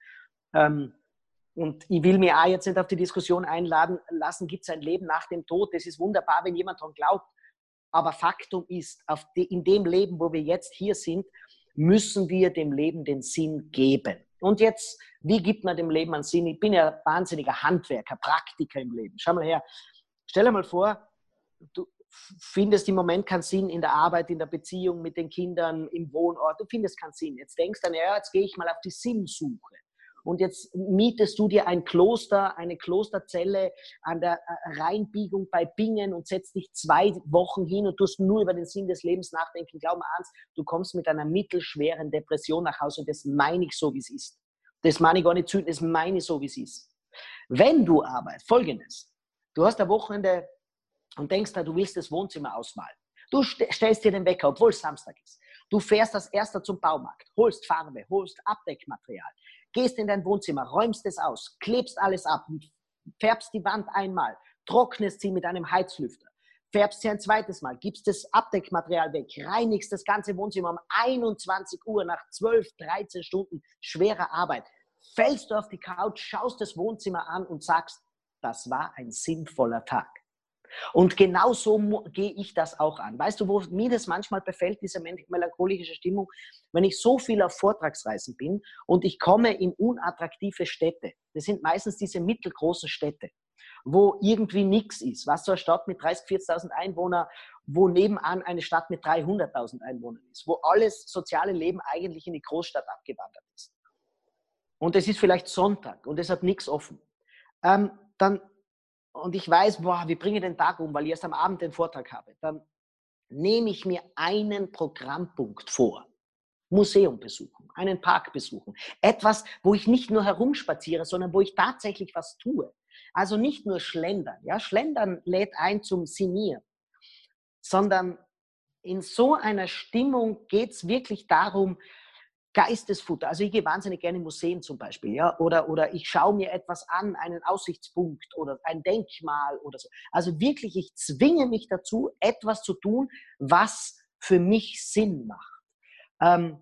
Ähm, und ich will mir auch jetzt nicht auf die Diskussion einladen lassen, gibt es ein Leben nach dem Tod? Das ist wunderbar, wenn jemand daran glaubt. Aber Faktum ist, in dem Leben, wo wir jetzt hier sind, müssen wir dem Leben den Sinn geben. Und jetzt, wie gibt man dem Leben einen Sinn? Ich bin ja wahnsinniger Handwerker, Praktiker im Leben. Schau mal her. Stell dir mal vor, du findest im Moment keinen Sinn in der Arbeit, in der Beziehung mit den Kindern, im Wohnort. Du findest keinen Sinn. Jetzt denkst du, ja, jetzt gehe ich mal auf die Sinnsuche und jetzt mietest du dir ein Kloster, eine Klosterzelle an der äh, Rheinbiegung bei Bingen und setzt dich zwei Wochen hin und tust nur über den Sinn des Lebens nachdenken. Glaub mir eins, du kommst mit einer mittelschweren Depression nach Hause und das meine ich so, wie es ist. Das meine ich gar nicht zu, das meine ich so, wie es ist. Wenn du aber, folgendes, du hast ein Wochenende und denkst du willst das Wohnzimmer ausmalen. Du stellst dir den Wecker, obwohl es Samstag ist. Du fährst als erster zum Baumarkt, holst Farbe, holst Abdeckmaterial, gehst in dein Wohnzimmer, räumst es aus, klebst alles ab, färbst die Wand einmal, trocknest sie mit einem Heizlüfter, färbst sie ein zweites Mal, gibst das Abdeckmaterial weg, reinigst das ganze Wohnzimmer um 21 Uhr nach 12, 13 Stunden schwerer Arbeit, fällst du auf die Couch, schaust das Wohnzimmer an und sagst, das war ein sinnvoller Tag. Und genauso gehe ich das auch an. Weißt du, wo mir das manchmal befällt, diese melancholische Stimmung, wenn ich so viel auf Vortragsreisen bin und ich komme in unattraktive Städte. Das sind meistens diese mittelgroßen Städte, wo irgendwie nichts ist. Was so eine Stadt mit 30.000, 40.000 Einwohnern, wo nebenan eine Stadt mit 300.000 Einwohnern ist, wo alles soziale Leben eigentlich in die Großstadt abgewandert ist. Und es ist vielleicht Sonntag und es hat nichts offen. Ähm, dann und ich weiß, boah, wie bringe ich den Tag um, weil ich erst am Abend den Vortrag habe, dann nehme ich mir einen Programmpunkt vor. Museum besuchen, einen Park besuchen. Etwas, wo ich nicht nur herumspaziere, sondern wo ich tatsächlich was tue. Also nicht nur schlendern. Ja, schlendern lädt ein zum Sinieren, sondern in so einer Stimmung geht es wirklich darum, Geistesfutter. Also ich gehe wahnsinnig gerne in Museen zum Beispiel, ja, oder, oder ich schaue mir etwas an, einen Aussichtspunkt oder ein Denkmal oder so. Also wirklich, ich zwinge mich dazu, etwas zu tun, was für mich Sinn macht. Ähm,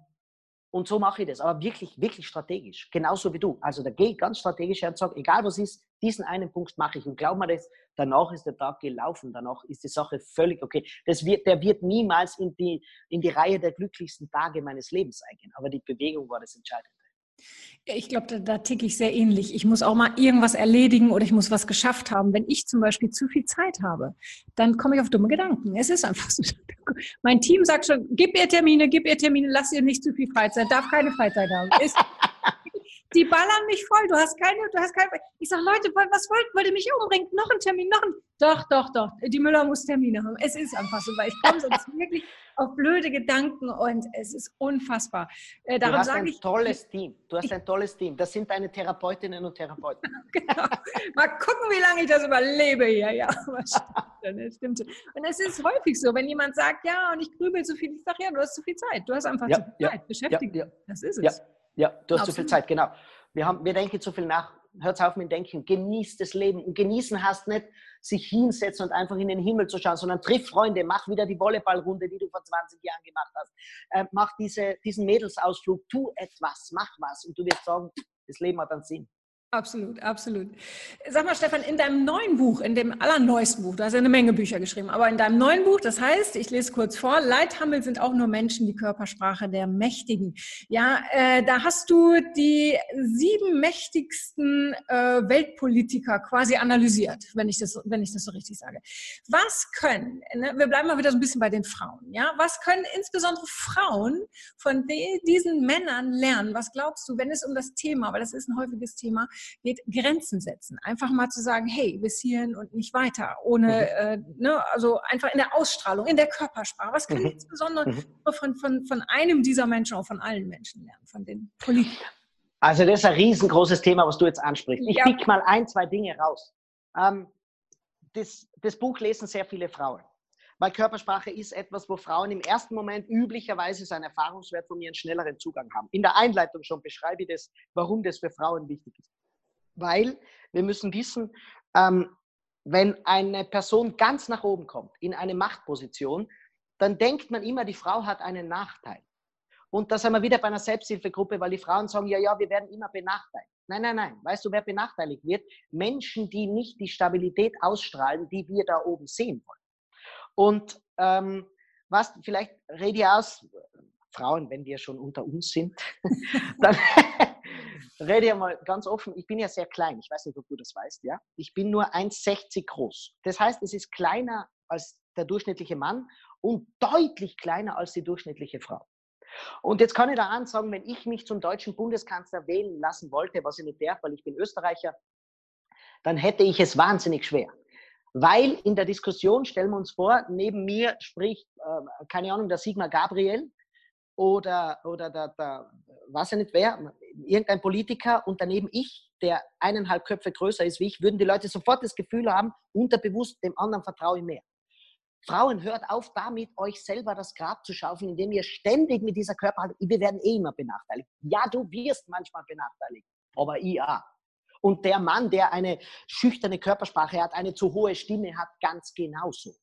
Und so mache ich das, aber wirklich, wirklich strategisch, genauso wie du. Also da gehe ich ganz strategisch her und sage, egal was ist, diesen einen Punkt mache ich. Und glaub mir das, danach ist der Tag gelaufen, danach ist die Sache völlig okay. Das wird, der wird niemals in die, in die Reihe der glücklichsten Tage meines Lebens eingehen. Aber die Bewegung war das Entscheidende. Ich glaube, da, da ticke ich sehr ähnlich. Ich muss auch mal irgendwas erledigen oder ich muss was geschafft haben. Wenn ich zum Beispiel zu viel Zeit habe, dann komme ich auf dumme Gedanken. Es ist einfach so. Mein Team sagt schon, gib ihr Termine, gib ihr Termine, lass ihr nicht zu viel Freizeit, darf keine Freizeit haben. Ist, die ballern mich voll. Du hast keine, du hast keine. Ich sage, Leute, was wollt, wollt ihr mich umbringen? Noch ein Termin, noch ein. Doch, doch, doch. Die Müller muss Termine haben. Es ist einfach so, weil ich komme sonst wirklich auf blöde Gedanken und es ist unfassbar. Äh, darum du hast ein ich, tolles Team. Du hast ein tolles Team. Das sind deine Therapeutinnen und Therapeuten. genau. Mal gucken, wie lange ich das überlebe hier. Ja, das stimmt. Und es ist häufig so, wenn jemand sagt, ja, und ich grübel zu viel, ich sage, ja, du hast zu viel Zeit. Du hast einfach ja, zu viel ja, Zeit. Beschäftigt. Ja, das ist es. Ja, du hast Absolut. zu viel Zeit, genau. Wir, haben, wir denken zu viel nach. Hört auf mit Denken. Genießt das Leben. Und genießen heißt nicht, sich hinsetzen und einfach in den Himmel zu schauen, sondern triff Freunde, mach wieder die Volleyballrunde, die du vor 20 Jahren gemacht hast. Äh, mach diese, diesen Mädelsausflug, tu etwas, mach was. Und du wirst sagen, das Leben hat einen Sinn. Absolut, absolut. Sag mal, Stefan, in deinem neuen Buch, in dem allerneuesten Buch, du hast ja eine Menge Bücher geschrieben, aber in deinem neuen Buch, das heißt, ich lese kurz vor, Leithammel sind auch nur Menschen, die Körpersprache der Mächtigen. Ja, äh, da hast du die sieben mächtigsten äh, Weltpolitiker quasi analysiert, wenn ich das, wenn ich das so richtig sage. Was können, ne, wir bleiben mal wieder so ein bisschen bei den Frauen, ja, was können insbesondere Frauen von diesen Männern lernen? Was glaubst du, wenn es um das Thema, weil das ist ein häufiges Thema, geht, Grenzen setzen. Einfach mal zu sagen, hey, bis hierhin und nicht weiter. Ohne, mhm. äh, ne, also einfach in der Ausstrahlung, in der Körpersprache. Was kann mhm. ich insbesondere mhm. von, von, von einem dieser Menschen, auch von allen Menschen lernen, von den Politikern? Also das ist ein riesengroßes Thema, was du jetzt ansprichst. Ich ja. pick mal ein, zwei Dinge raus. Ähm, das, das Buch lesen sehr viele Frauen. Weil Körpersprache ist etwas, wo Frauen im ersten Moment üblicherweise seinen Erfahrungswert von mir einen schnelleren Zugang haben. In der Einleitung schon beschreibe ich das, warum das für Frauen wichtig ist. Weil wir müssen wissen, ähm, wenn eine Person ganz nach oben kommt, in eine Machtposition, dann denkt man immer, die Frau hat einen Nachteil. Und da sind wir wieder bei einer Selbsthilfegruppe, weil die Frauen sagen, ja, ja, wir werden immer benachteiligt. Nein, nein, nein. Weißt du, wer benachteiligt wird? Menschen, die nicht die Stabilität ausstrahlen, die wir da oben sehen wollen. Und ähm, was, vielleicht rede ich aus, Frauen, wenn wir schon unter uns sind, dann, rede ja mal ganz offen, ich bin ja sehr klein, ich weiß nicht, ob du das weißt, ja. Ich bin nur 1,60 groß. Das heißt, es ist kleiner als der durchschnittliche Mann und deutlich kleiner als die durchschnittliche Frau. Und jetzt kann ich da ansagen, wenn ich mich zum deutschen Bundeskanzler wählen lassen wollte, was ich nicht darf, weil ich bin Österreicher, dann hätte ich es wahnsinnig schwer. Weil in der Diskussion, stellen wir uns vor, neben mir spricht, äh, keine Ahnung, der Sigmar Gabriel oder, oder der, der, weiß ich nicht wer, irgendein Politiker und daneben ich, der eineinhalb Köpfe größer ist wie ich, würden die Leute sofort das Gefühl haben, unterbewusst, dem anderen vertraue ich mehr. Frauen, hört auf damit, euch selber das Grab zu schaufeln, indem ihr ständig mit dieser Körperhaltung, wir werden eh immer benachteiligt. Ja, du wirst manchmal benachteiligt, aber ja. Und der Mann, der eine schüchterne Körpersprache hat, eine zu hohe Stimme hat, ganz genauso.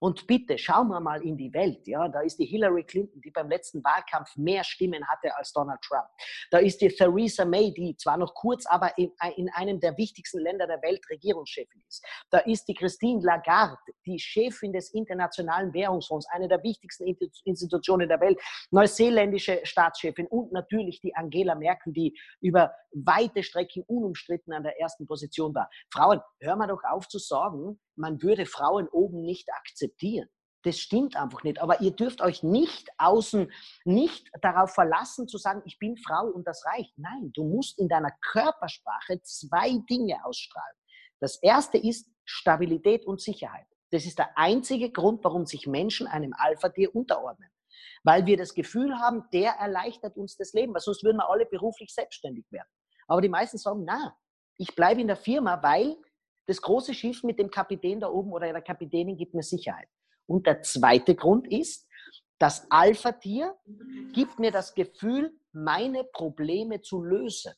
Und bitte, schauen wir mal in die Welt. Ja, da ist die Hillary Clinton, die beim letzten Wahlkampf mehr Stimmen hatte als Donald Trump. Da ist die Theresa May, die zwar noch kurz, aber in, in einem der wichtigsten Länder der Welt Regierungschefin ist. Da ist die Christine Lagarde, die Chefin des Internationalen Währungsfonds, eine der wichtigsten Institutionen der Welt, neuseeländische Staatschefin und natürlich die Angela Merkel, die über weite Strecken unumstritten an der ersten Position war. Frauen, hör mal doch auf zu sagen, man würde Frauen oben nicht akzeptieren. Das stimmt einfach nicht. Aber ihr dürft euch nicht außen, nicht darauf verlassen zu sagen, ich bin Frau und das reicht. Nein, du musst in deiner Körpersprache zwei Dinge ausstrahlen. Das erste ist Stabilität und Sicherheit. Das ist der einzige Grund, warum sich Menschen einem Alpha-Tier unterordnen. Weil wir das Gefühl haben, der erleichtert uns das Leben, weil sonst würden wir alle beruflich selbstständig werden. Aber die meisten sagen, na, ich bleibe in der Firma, weil das große Schiff mit dem Kapitän da oben oder der Kapitänin gibt mir Sicherheit. Und der zweite Grund ist, das Alpha-Tier gibt mir das Gefühl, meine Probleme zu lösen.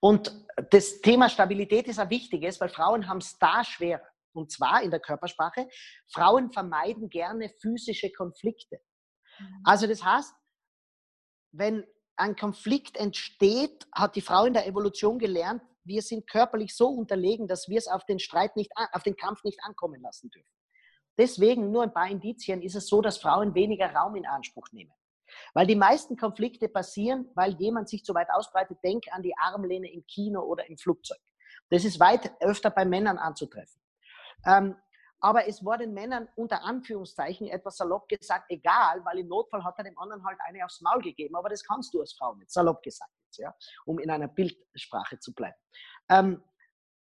Und das Thema Stabilität ist ein wichtiges, weil Frauen haben es da schwerer. Und zwar in der Körpersprache, Frauen vermeiden gerne physische Konflikte. Mhm. Also das heißt, wenn ein Konflikt entsteht, hat die Frau in der Evolution gelernt, wir sind körperlich so unterlegen, dass wir es auf den Streit nicht, auf den Kampf nicht ankommen lassen dürfen. Deswegen, nur ein paar Indizien, ist es so, dass Frauen weniger Raum in Anspruch nehmen. Weil die meisten Konflikte passieren, weil jemand sich zu weit ausbreitet. Denk an die Armlehne im Kino oder im Flugzeug. Das ist weit öfter bei Männern anzutreffen. Ähm, aber es war den Männern unter Anführungszeichen etwas salopp gesagt egal, weil im Notfall hat er dem anderen halt eine aufs Maul gegeben. Aber das kannst du als Frau nicht, salopp gesagt, jetzt, ja, um in einer Bildsprache zu bleiben. Ähm,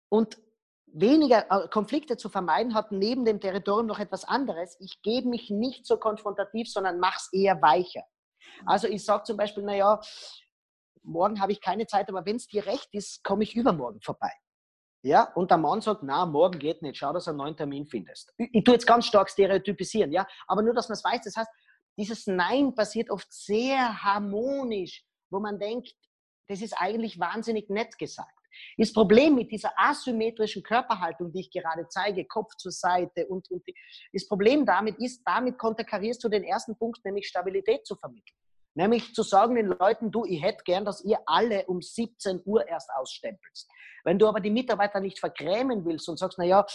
und weniger äh, Konflikte zu vermeiden, hat neben dem Territorium noch etwas anderes. Ich gebe mich nicht so konfrontativ, sondern mache es eher weicher. Also ich sage zum Beispiel, naja, morgen habe ich keine Zeit, aber wenn es dir recht ist, komme ich übermorgen vorbei. Ja, und der Mann sagt, na, morgen geht nicht, schau, dass du einen neuen Termin findest. Ich, ich tue jetzt ganz stark stereotypisieren, ja, aber nur, dass man es weiß. Das heißt, dieses Nein passiert oft sehr harmonisch, wo man denkt, das ist eigentlich wahnsinnig nett gesagt. Das Problem mit dieser asymmetrischen Körperhaltung, die ich gerade zeige, Kopf zur Seite und, und das Problem damit ist, damit konterkarierst du den ersten Punkt, nämlich Stabilität zu vermitteln. Nämlich zu sagen den Leuten, du, ich hätte gern, dass ihr alle um 17 Uhr erst ausstempelst. Wenn du aber die Mitarbeiter nicht vergrämen willst und sagst, naja,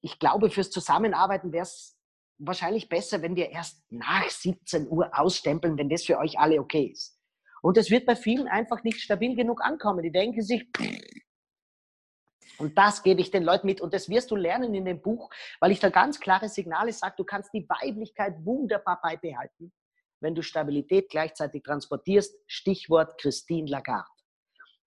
ich glaube, fürs Zusammenarbeiten wäre es wahrscheinlich besser, wenn wir erst nach 17 Uhr ausstempeln, wenn das für euch alle okay ist. Und es wird bei vielen einfach nicht stabil genug ankommen. Die denken sich, und das gebe ich den Leuten mit. Und das wirst du lernen in dem Buch, weil ich da ganz klare Signale sage, du kannst die Weiblichkeit wunderbar beibehalten wenn du Stabilität gleichzeitig transportierst. Stichwort Christine Lagarde.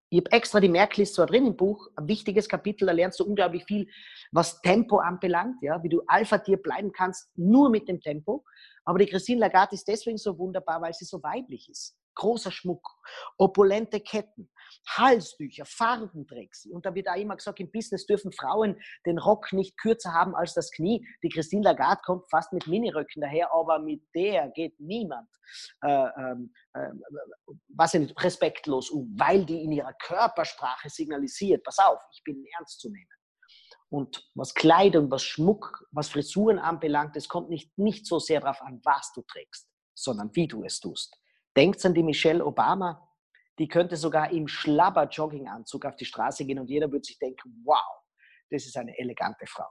Ich habe extra die Merkliste zwar drin im Buch, ein wichtiges Kapitel, da lernst du unglaublich viel, was Tempo anbelangt, ja, wie du Alpha-Tier bleiben kannst, nur mit dem Tempo. Aber die Christine Lagarde ist deswegen so wunderbar, weil sie so weiblich ist großer Schmuck, opulente Ketten, Halstücher, Farben trägt sie. Und da wird auch immer gesagt, im Business dürfen Frauen den Rock nicht kürzer haben als das Knie. Die Christine Lagarde kommt fast mit Miniröcken daher, aber mit der geht niemand, äh, ähm, äh, was respektlos um, weil die in ihrer Körpersprache signalisiert, pass auf, ich bin ernst zu nehmen. Und was Kleidung, was Schmuck, was Frisuren anbelangt, es kommt nicht, nicht so sehr darauf an, was du trägst, sondern wie du es tust. Denkt an die Michelle Obama, die könnte sogar im Schlabber-Jogginganzug auf die Straße gehen und jeder würde sich denken, wow, das ist eine elegante Frau.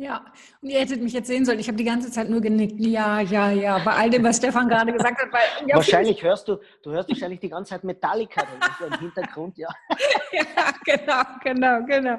Ja, und ihr hättet mich jetzt sehen sollen. Ich habe die ganze Zeit nur genickt. Ja, ja, ja, bei all dem, was Stefan gerade gesagt hat. Weil, ja, wahrscheinlich hörst du, du hörst wahrscheinlich die ganze Zeit Metallica im Hintergrund, ja. ja, genau, genau, genau.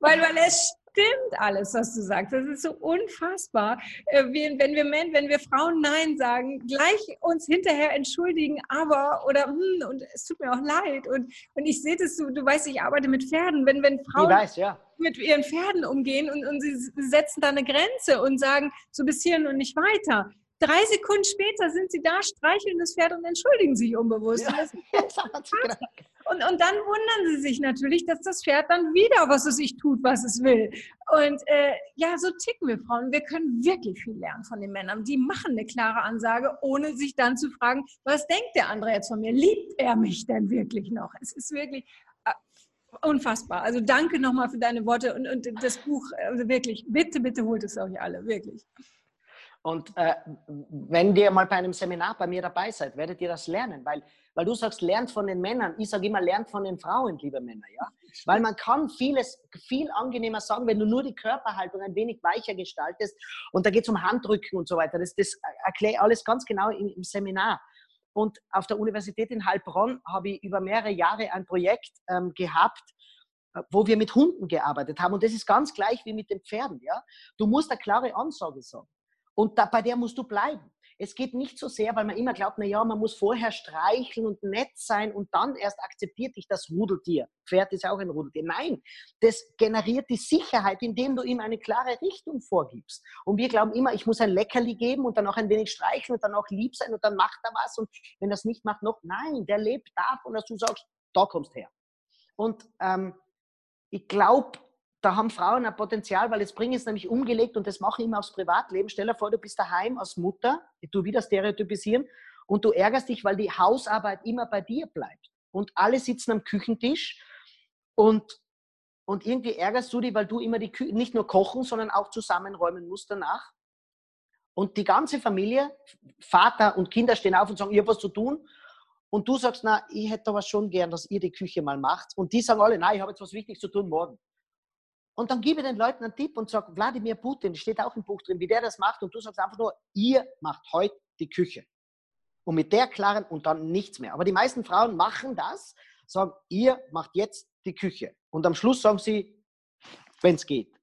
Weil, weil es stimmt alles, was du sagst. Das ist so unfassbar. Äh, wenn wir Männer, wenn wir Frauen Nein sagen, gleich uns hinterher entschuldigen, aber oder hm, und es tut mir auch leid. Und, und ich sehe das, du, du weißt, ich arbeite mit Pferden. Wenn, wenn Frauen weiß, ja. mit ihren Pferden umgehen und, und sie setzen da eine Grenze und sagen, so bis hierhin und nicht weiter, Drei Sekunden später sind sie da, streicheln das Pferd und entschuldigen sich unbewusst. Ja, und, und, dann wundern sie sich natürlich, dass das Pferd dann wieder, was es sich tut, was es will. Und äh, ja, so ticken wir Frauen. Wir können wirklich viel lernen von den Männern. Die machen eine klare Ansage, ohne sich dann zu fragen, was denkt der andere jetzt von mir? Liebt er mich denn wirklich noch? Es ist wirklich äh, unfassbar. Also danke nochmal für deine Worte und, und das Buch, also wirklich, bitte, bitte holt es euch alle, wirklich. Und äh, wenn ihr mal bei einem Seminar bei mir dabei seid, werdet ihr das lernen, weil, weil du sagst, lernt von den Männern. Ich sage immer, lernt von den Frauen, liebe Männer, ja. Weil man kann vieles viel angenehmer sagen, wenn du nur die Körperhaltung ein wenig weicher gestaltest. Und da geht es um Handrücken und so weiter. Das, das erkläre ich alles ganz genau im, im Seminar. Und auf der Universität in Heilbronn habe ich über mehrere Jahre ein Projekt ähm, gehabt, äh, wo wir mit Hunden gearbeitet haben. Und das ist ganz gleich wie mit den Pferden. Ja? Du musst eine klare Ansage sagen. Und da, bei der musst du bleiben. Es geht nicht so sehr, weil man immer glaubt, na ja, man muss vorher streicheln und nett sein und dann erst akzeptiert dich das Rudeltier. Pferd ist auch ein Rudeltier. Nein, das generiert die Sicherheit, indem du ihm eine klare Richtung vorgibst. Und wir glauben immer, ich muss ein Leckerli geben und dann auch ein wenig streicheln und dann auch lieb sein und dann macht er was und wenn er es nicht macht, noch. Nein, der lebt davon, dass du sagst, da kommst her. Und ähm, ich glaube, da haben Frauen ein Potenzial, weil jetzt bringe es nämlich umgelegt und das mache ich immer aufs Privatleben. Stell dir vor, du bist daheim als Mutter, tue wieder stereotypisieren, und du ärgerst dich, weil die Hausarbeit immer bei dir bleibt. Und alle sitzen am Küchentisch und, und irgendwie ärgerst du dich, weil du immer die Kü nicht nur kochen, sondern auch zusammenräumen musst danach. Und die ganze Familie, Vater und Kinder stehen auf und sagen, ich habe was zu tun. und du sagst, na, ich hätte aber schon gern, dass ihr die Küche mal macht. Und die sagen alle, nein, ich habe jetzt was Wichtiges zu tun morgen. Und dann gebe ich den Leuten einen Tipp und sage, Wladimir Putin, steht auch im Buch drin, wie der das macht. Und du sagst einfach nur, ihr macht heute die Küche. Und mit der klaren und dann nichts mehr. Aber die meisten Frauen machen das, sagen, ihr macht jetzt die Küche. Und am Schluss sagen sie, wenn es geht.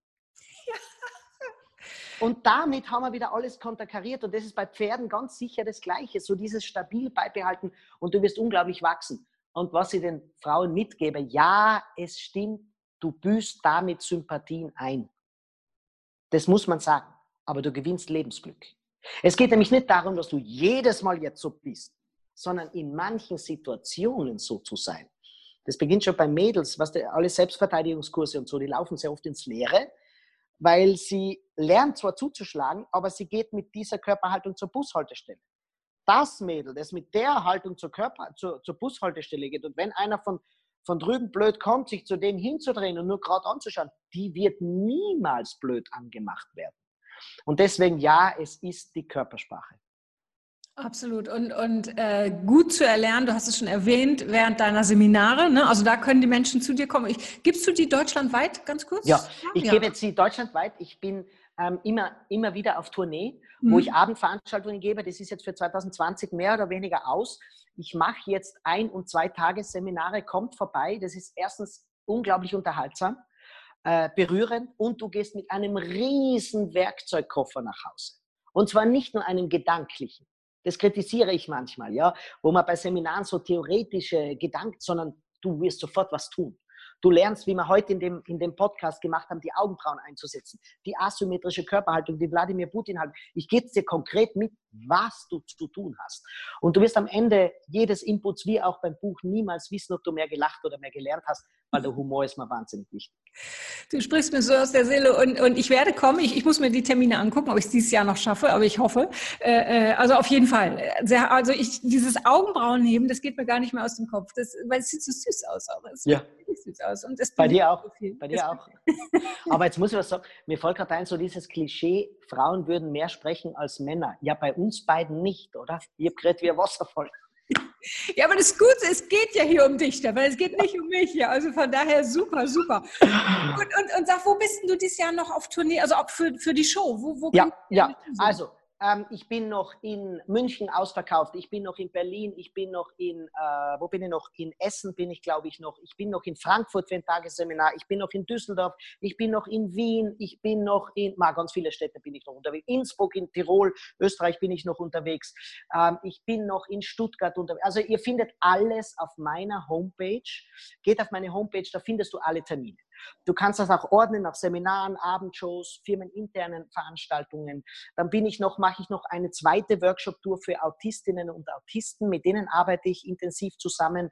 Und damit haben wir wieder alles konterkariert. Und das ist bei Pferden ganz sicher das Gleiche. So dieses stabil beibehalten und du wirst unglaublich wachsen. Und was ich den Frauen mitgebe, ja, es stimmt, du büßt damit Sympathien ein. Das muss man sagen. Aber du gewinnst Lebensglück. Es geht nämlich nicht darum, dass du jedes Mal jetzt so bist, sondern in manchen Situationen so zu sein. Das beginnt schon bei Mädels, was die, alle Selbstverteidigungskurse und so, die laufen sehr oft ins Leere, weil sie lernt zwar zuzuschlagen, aber sie geht mit dieser Körperhaltung zur Bushaltestelle. Das Mädel, das mit der Haltung zur, Körper, zur, zur Bushaltestelle geht und wenn einer von, von drüben blöd kommt, sich zu dem hinzudrehen und nur gerade anzuschauen, die wird niemals blöd angemacht werden. Und deswegen ja, es ist die Körpersprache. Absolut. Und, und äh, gut zu erlernen, du hast es schon erwähnt, während deiner Seminare. Ne? Also da können die Menschen zu dir kommen. Ich, gibst du die deutschlandweit ganz kurz? Ja, ich ja. gebe jetzt sie deutschlandweit. Ich bin ähm, immer, immer wieder auf Tournee, mhm. wo ich Abendveranstaltungen gebe. Das ist jetzt für 2020 mehr oder weniger aus. Ich mache jetzt ein- und zwei Tagesseminare, kommt vorbei. Das ist erstens unglaublich unterhaltsam, äh, berührend und du gehst mit einem riesen Werkzeugkoffer nach Hause. Und zwar nicht nur einem gedanklichen. Das kritisiere ich manchmal, ja, wo man bei Seminaren so theoretische Gedanken, sondern du wirst sofort was tun. Du lernst, wie wir heute in dem, in dem Podcast gemacht haben, die Augenbrauen einzusetzen, die asymmetrische Körperhaltung, die Wladimir Putin hat. Ich gebe dir konkret mit, was du zu tun hast. Und du wirst am Ende jedes Inputs, wie auch beim Buch, niemals wissen, ob du mehr gelacht oder mehr gelernt hast, weil der Humor ist mir wahnsinnig wichtig. Du sprichst mir so aus der Seele und, und ich werde kommen. Ich, ich muss mir die Termine angucken, ob ich es dieses Jahr noch schaffe, aber ich hoffe. Äh, äh also auf jeden Fall. Sehr, also ich, dieses Augenbrauenheben, das geht mir gar nicht mehr aus dem Kopf, das, weil es sieht so süß aus. Auch. Es ja. süß aus. Und Bei dir auch. So Bei dir auch. aber jetzt muss ich was sagen. Mir folgt gerade ein, so dieses Klischee, Frauen würden mehr sprechen als Männer. Ja, bei uns beiden nicht, oder? Ich habe gerade wie ein Wasserfall. Ja, aber das Gute, es geht ja hier um dich, weil es geht nicht um mich hier. Also von daher super, super. Und, und, und sag, wo bist du dieses Jahr noch auf Tournee? Also auch für, für die Show? Wo, wo ja, ja. also ähm, ich bin noch in München ausverkauft, ich bin noch in Berlin, ich bin noch in, äh, wo bin ich noch? In Essen bin ich, glaube ich, noch. Ich bin noch in Frankfurt für ein Tagesseminar, ich bin noch in Düsseldorf, ich bin noch in Wien, ich bin noch in, mal ganz viele Städte bin ich noch unterwegs. Innsbruck, in Tirol, Österreich bin ich noch unterwegs. Ähm, ich bin noch in Stuttgart unterwegs. Also ihr findet alles auf meiner Homepage. Geht auf meine Homepage, da findest du alle Termine. Du kannst das auch ordnen nach Seminaren, Abendshows, firmeninternen Veranstaltungen. Dann bin ich noch, mache ich noch eine zweite Workshop-Tour für Autistinnen und Autisten. Mit denen arbeite ich intensiv zusammen,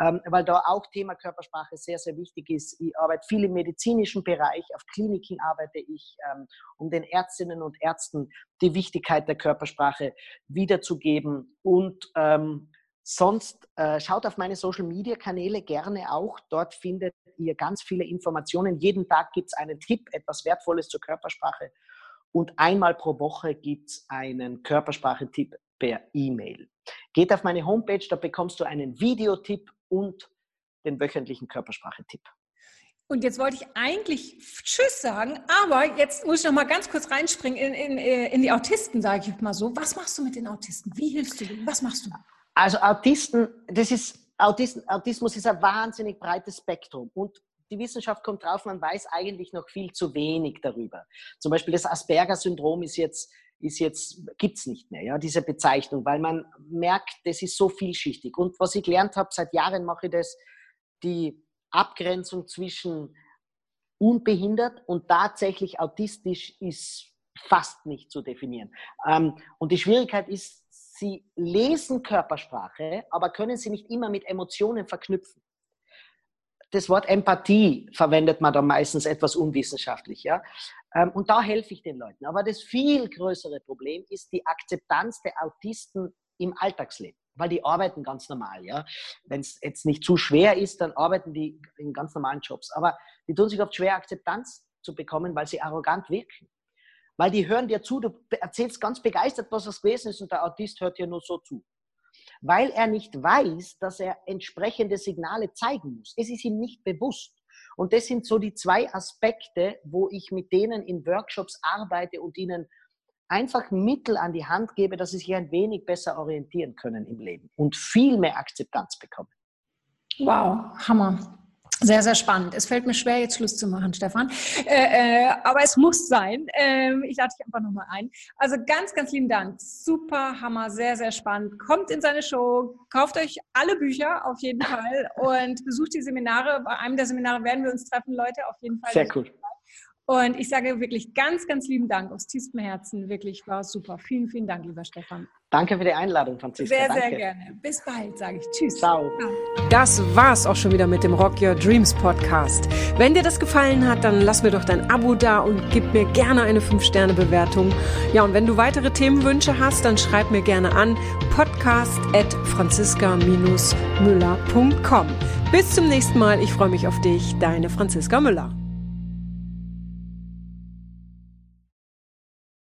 ähm, weil da auch Thema Körpersprache sehr, sehr wichtig ist. Ich arbeite viel im medizinischen Bereich, auf Kliniken arbeite ich, ähm, um den Ärztinnen und Ärzten die Wichtigkeit der Körpersprache wiederzugeben und ähm, Sonst äh, schaut auf meine Social-Media-Kanäle gerne auch. Dort findet ihr ganz viele Informationen. Jeden Tag gibt es einen Tipp, etwas Wertvolles zur Körpersprache. Und einmal pro Woche gibt es einen Körpersprache-Tipp per E-Mail. Geht auf meine Homepage, da bekommst du einen Videotipp und den wöchentlichen Körpersprache-Tipp. Und jetzt wollte ich eigentlich Tschüss sagen, aber jetzt muss ich noch mal ganz kurz reinspringen in, in, in die Autisten, sage ich mal so. Was machst du mit den Autisten? Wie hilfst du denen? Was machst du? Also Autisten, das ist, Autisten, Autismus ist ein wahnsinnig breites Spektrum und die Wissenschaft kommt drauf, man weiß eigentlich noch viel zu wenig darüber. Zum Beispiel das Asperger-Syndrom ist jetzt, ist jetzt, gibt's nicht mehr, ja, diese Bezeichnung, weil man merkt, das ist so vielschichtig. Und was ich gelernt habe, seit Jahren mache ich das, die Abgrenzung zwischen unbehindert und tatsächlich autistisch ist fast nicht zu definieren. Ähm, und die Schwierigkeit ist, sie lesen Körpersprache, aber können sie nicht immer mit Emotionen verknüpfen. Das Wort Empathie verwendet man da meistens etwas unwissenschaftlich. Ja? Ähm, und da helfe ich den Leuten. Aber das viel größere Problem ist die Akzeptanz der Autisten im Alltagsleben weil die arbeiten ganz normal, ja. Wenn es jetzt nicht zu schwer ist, dann arbeiten die in ganz normalen Jobs. Aber die tun sich oft schwer, Akzeptanz zu bekommen, weil sie arrogant wirken. Weil die hören dir zu, du erzählst ganz begeistert, was das gewesen ist und der Autist hört dir nur so zu. weil er nicht weiß, dass er entsprechende Signale zeigen muss. Es ist ihm nicht bewusst. Und das sind so die zwei Aspekte, wo ich mit denen in Workshops arbeite und ihnen einfach Mittel an die Hand gebe, dass sie sich ein wenig besser orientieren können im Leben und viel mehr Akzeptanz bekommen. Wow, Hammer. Sehr, sehr spannend. Es fällt mir schwer, jetzt Schluss zu machen, Stefan. Äh, äh, aber es muss sein. Ähm, ich lade dich einfach nochmal ein. Also ganz, ganz lieben Dank. Super Hammer, sehr, sehr spannend. Kommt in seine Show, kauft euch alle Bücher auf jeden Fall und besucht die Seminare. Bei einem der Seminare werden wir uns treffen, Leute, auf jeden Fall. Sehr cool. Und ich sage wirklich ganz, ganz lieben Dank aus tiefstem Herzen. Wirklich war super. Vielen, vielen Dank, lieber Stefan. Danke für die Einladung, Franziska. Sehr, Danke. sehr gerne. Bis bald, sage ich. Tschüss. Ciao. Das war's auch schon wieder mit dem Rock Your Dreams Podcast. Wenn dir das gefallen hat, dann lass mir doch dein Abo da und gib mir gerne eine 5-Sterne-Bewertung. Ja, und wenn du weitere Themenwünsche hast, dann schreib mir gerne an podcast at franziska-müller.com. Bis zum nächsten Mal. Ich freue mich auf dich. Deine Franziska Müller.